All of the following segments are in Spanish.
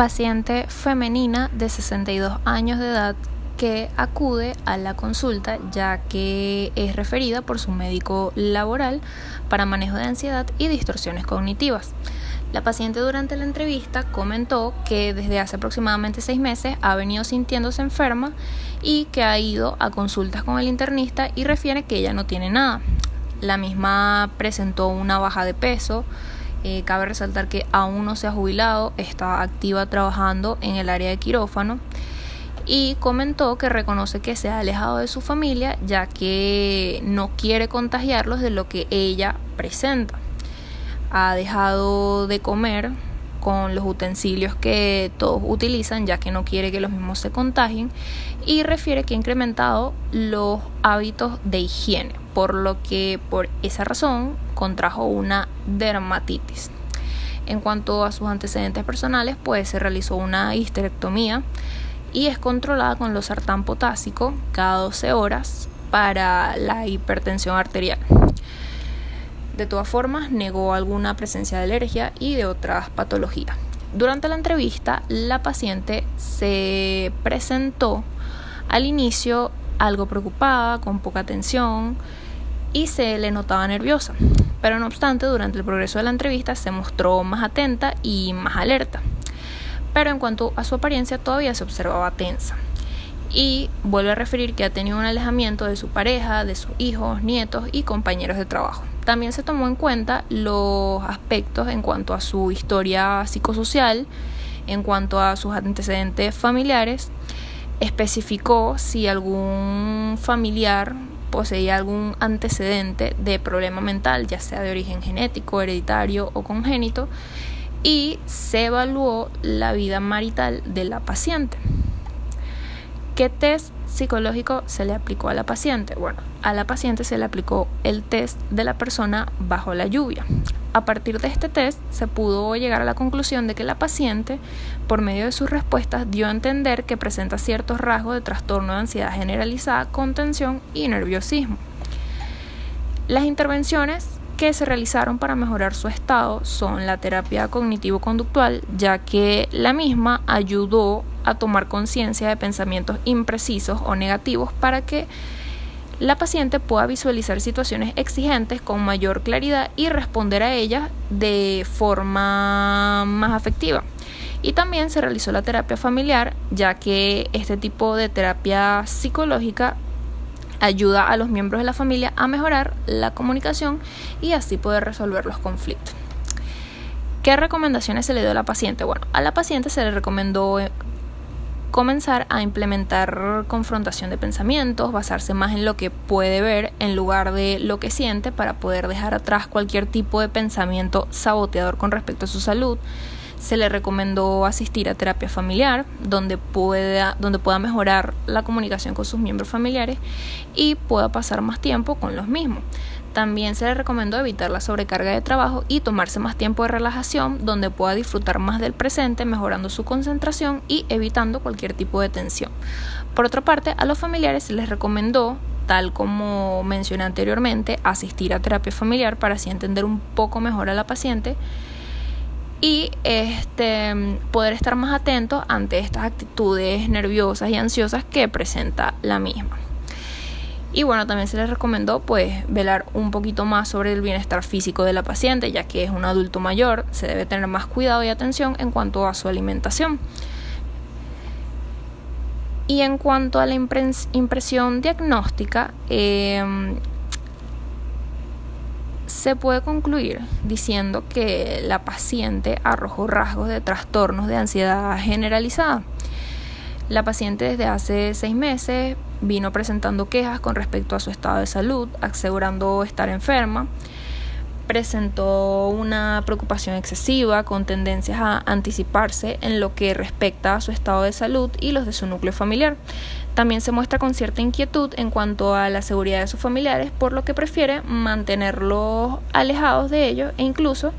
paciente femenina de 62 años de edad que acude a la consulta ya que es referida por su médico laboral para manejo de ansiedad y distorsiones cognitivas. La paciente durante la entrevista comentó que desde hace aproximadamente seis meses ha venido sintiéndose enferma y que ha ido a consultas con el internista y refiere que ella no tiene nada. La misma presentó una baja de peso, eh, cabe resaltar que aún no se ha jubilado, está activa trabajando en el área de quirófano y comentó que reconoce que se ha alejado de su familia ya que no quiere contagiarlos de lo que ella presenta. Ha dejado de comer con los utensilios que todos utilizan ya que no quiere que los mismos se contagien y refiere que ha incrementado los hábitos de higiene por lo que por esa razón contrajo una dermatitis. En cuanto a sus antecedentes personales, pues se realizó una histerectomía y es controlada con los sartán potásico cada 12 horas para la hipertensión arterial. De todas formas, negó alguna presencia de alergia y de otras patologías. Durante la entrevista, la paciente se presentó al inicio algo preocupada, con poca atención y se le notaba nerviosa. Pero no obstante, durante el progreso de la entrevista se mostró más atenta y más alerta. Pero en cuanto a su apariencia todavía se observaba tensa. Y vuelve a referir que ha tenido un alejamiento de su pareja, de sus hijos, nietos y compañeros de trabajo. También se tomó en cuenta los aspectos en cuanto a su historia psicosocial, en cuanto a sus antecedentes familiares, especificó si algún familiar poseía algún antecedente de problema mental, ya sea de origen genético, hereditario o congénito, y se evaluó la vida marital de la paciente. ¿Qué test psicológico se le aplicó a la paciente? Bueno, a la paciente se le aplicó el test de la persona bajo la lluvia. A partir de este test se pudo llegar a la conclusión de que la paciente, por medio de sus respuestas, dio a entender que presenta ciertos rasgos de trastorno de ansiedad generalizada con tensión y nerviosismo. Las intervenciones que se realizaron para mejorar su estado son la terapia cognitivo-conductual, ya que la misma ayudó a tomar conciencia de pensamientos imprecisos o negativos para que la paciente pueda visualizar situaciones exigentes con mayor claridad y responder a ellas de forma más afectiva. Y también se realizó la terapia familiar, ya que este tipo de terapia psicológica ayuda a los miembros de la familia a mejorar la comunicación y así poder resolver los conflictos. ¿Qué recomendaciones se le dio a la paciente? Bueno, a la paciente se le recomendó comenzar a implementar confrontación de pensamientos, basarse más en lo que puede ver en lugar de lo que siente para poder dejar atrás cualquier tipo de pensamiento saboteador con respecto a su salud. Se le recomendó asistir a terapia familiar, donde pueda, donde pueda mejorar la comunicación con sus miembros familiares y pueda pasar más tiempo con los mismos. También se le recomendó evitar la sobrecarga de trabajo y tomarse más tiempo de relajación donde pueda disfrutar más del presente, mejorando su concentración y evitando cualquier tipo de tensión. Por otra parte, a los familiares se les recomendó, tal como mencioné anteriormente, asistir a terapia familiar para así entender un poco mejor a la paciente y este, poder estar más atentos ante estas actitudes nerviosas y ansiosas que presenta la misma. Y bueno, también se les recomendó pues velar un poquito más sobre el bienestar físico de la paciente, ya que es un adulto mayor, se debe tener más cuidado y atención en cuanto a su alimentación. Y en cuanto a la impresión diagnóstica, em, se puede concluir diciendo que la paciente arrojó rasgos de trastornos de ansiedad generalizada. La paciente desde hace seis meses vino presentando quejas con respecto a su estado de salud, asegurando estar enferma. Presentó una preocupación excesiva con tendencias a anticiparse en lo que respecta a su estado de salud y los de su núcleo familiar. También se muestra con cierta inquietud en cuanto a la seguridad de sus familiares, por lo que prefiere mantenerlos alejados de ellos e incluso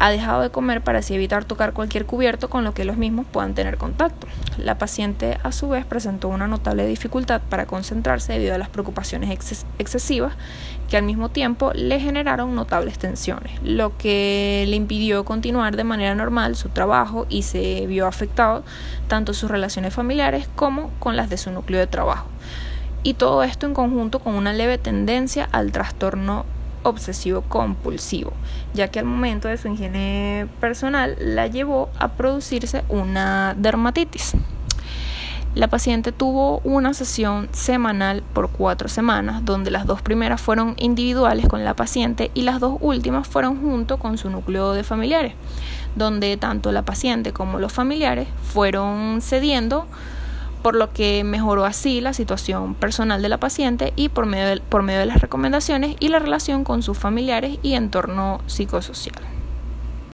ha dejado de comer para así evitar tocar cualquier cubierto con lo que los mismos puedan tener contacto. La paciente a su vez presentó una notable dificultad para concentrarse debido a las preocupaciones excesivas que al mismo tiempo le generaron notables tensiones, lo que le impidió continuar de manera normal su trabajo y se vio afectado tanto sus relaciones familiares como con las de su núcleo de trabajo. Y todo esto en conjunto con una leve tendencia al trastorno obsesivo compulsivo, ya que al momento de su higiene personal la llevó a producirse una dermatitis. La paciente tuvo una sesión semanal por cuatro semanas, donde las dos primeras fueron individuales con la paciente y las dos últimas fueron junto con su núcleo de familiares, donde tanto la paciente como los familiares fueron cediendo por lo que mejoró así la situación personal de la paciente y por medio de, por medio de las recomendaciones y la relación con sus familiares y entorno psicosocial.